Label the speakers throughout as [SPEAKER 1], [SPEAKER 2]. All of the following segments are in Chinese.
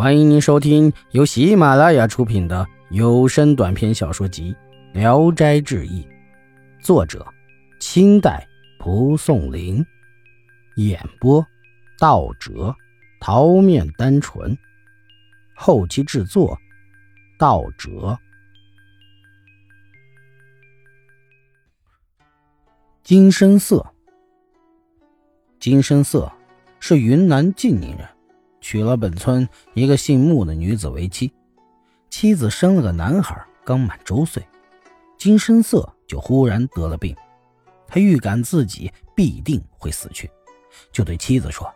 [SPEAKER 1] 欢迎您收听由喜马拉雅出品的有声短篇小说集《聊斋志异》，作者：清代蒲松龄，演播：道哲、桃面单纯，后期制作：道哲。金生色，金生色是云南晋宁人。娶了本村一个姓穆的女子为妻，妻子生了个男孩，刚满周岁，金生色就忽然得了病，他预感自己必定会死去，就对妻子说：“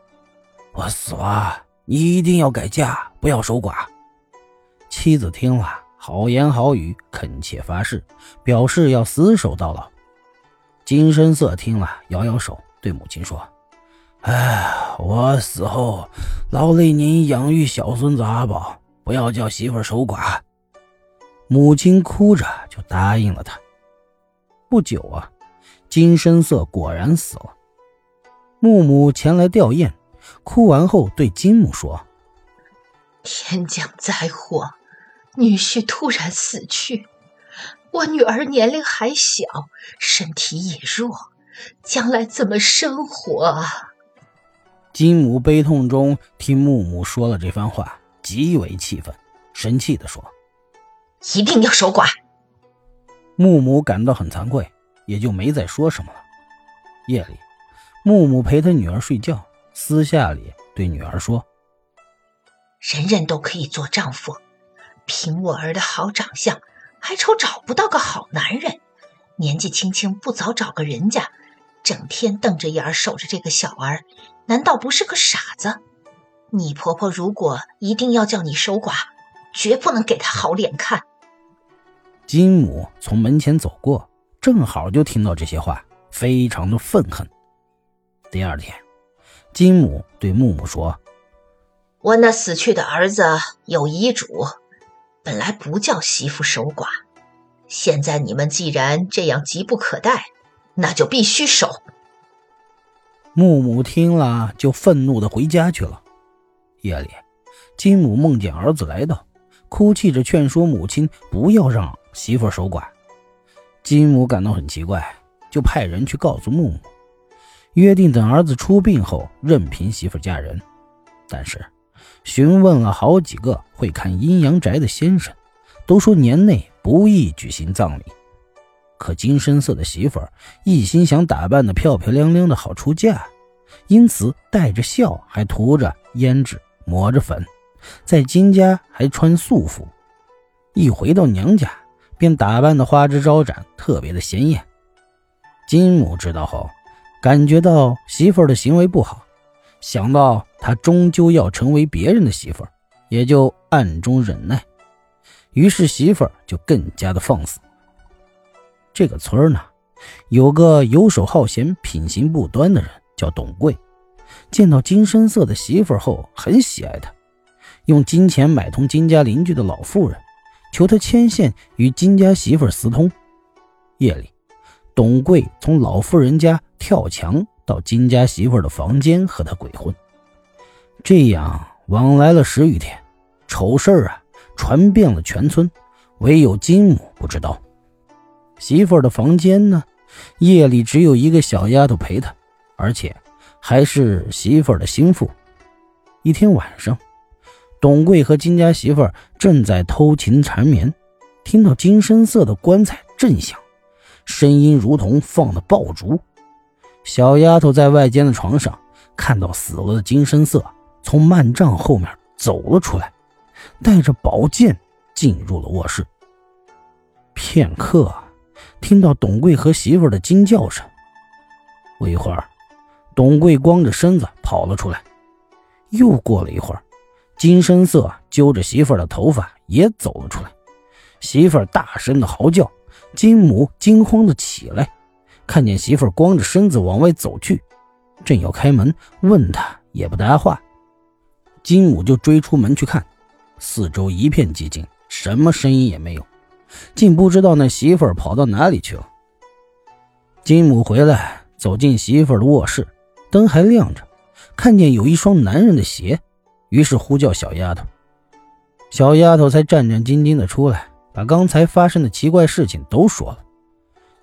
[SPEAKER 1] 我死了，你一定要改嫁，不要守寡。”妻子听了，好言好语，恳切发誓，表示要死守到老。金生色听了，摇摇手，对母亲说。哎，我死后劳累您养育小孙子阿宝，不要叫媳妇守寡。母亲哭着就答应了他。不久啊，金生色果然死了。木母前来吊唁，哭完后对金母说：“
[SPEAKER 2] 天降灾祸，女婿突然死去，我女儿年龄还小，身体也弱，将来怎么生活啊？”
[SPEAKER 1] 金母悲痛中听木母说了这番话，极为气愤，生气地说：“
[SPEAKER 2] 一定要守寡。”
[SPEAKER 1] 木母感到很惭愧，也就没再说什么了。夜里，木母陪她女儿睡觉，私下里对女儿说：“
[SPEAKER 2] 人人都可以做丈夫，凭我儿的好长相，还愁找不到个好男人？年纪轻轻不早找个人家，整天瞪着眼儿守着这个小儿。”难道不是个傻子？你婆婆如果一定要叫你守寡，绝不能给她好脸看。
[SPEAKER 1] 金母从门前走过，正好就听到这些话，非常的愤恨。第二天，金母对木木说：“
[SPEAKER 2] 我那死去的儿子有遗嘱，本来不叫媳妇守寡，现在你们既然这样急不可待，那就必须守。”
[SPEAKER 1] 木母听了，就愤怒的回家去了。夜里，金母梦见儿子来到，哭泣着劝说母亲不要让媳妇守寡。金母感到很奇怪，就派人去告诉木母，约定等儿子出殡后，任凭媳妇嫁人。但是，询问了好几个会看阴阳宅的先生，都说年内不宜举行葬礼。可金深色的媳妇儿一心想打扮的漂漂亮亮的好出嫁，因此带着笑，还涂着胭脂，抹着粉，在金家还穿素服。一回到娘家，便打扮的花枝招展，特别的鲜艳。金母知道后，感觉到媳妇儿的行为不好，想到她终究要成为别人的媳妇儿，也就暗中忍耐。于是媳妇儿就更加的放肆。这个村呢，有个游手好闲、品行不端的人，叫董贵。见到金深色的媳妇后，很喜爱她，用金钱买通金家邻居的老妇人，求他牵线与金家媳妇私通。夜里，董贵从老妇人家跳墙到金家媳妇的房间和她鬼混。这样往来了十余天，丑事啊传遍了全村，唯有金母不知道。媳妇儿的房间呢？夜里只有一个小丫头陪她，而且还是媳妇儿的心腹。一天晚上，董贵和金家媳妇儿正在偷情缠绵，听到金深色的棺材震响，声音如同放的爆竹。小丫头在外间的床上看到死了的金深色从幔帐后面走了出来，带着宝剑进入了卧室。片刻。听到董贵和媳妇的惊叫声，不一会儿，董贵光着身子跑了出来。又过了一会儿，金深色揪着媳妇的头发也走了出来。媳妇大声的嚎叫，金母惊慌的起来，看见媳妇光着身子往外走去，正要开门问他，也不答话。金母就追出门去看，四周一片寂静，什么声音也没有。竟不知道那媳妇儿跑到哪里去了。金母回来，走进媳妇儿的卧室，灯还亮着，看见有一双男人的鞋，于是呼叫小丫头。小丫头才战战兢兢的出来，把刚才发生的奇怪事情都说了。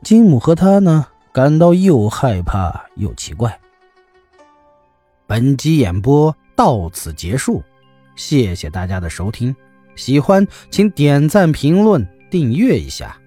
[SPEAKER 1] 金母和她呢，感到又害怕又奇怪。本集演播到此结束，谢谢大家的收听，喜欢请点赞、评论、订阅一下。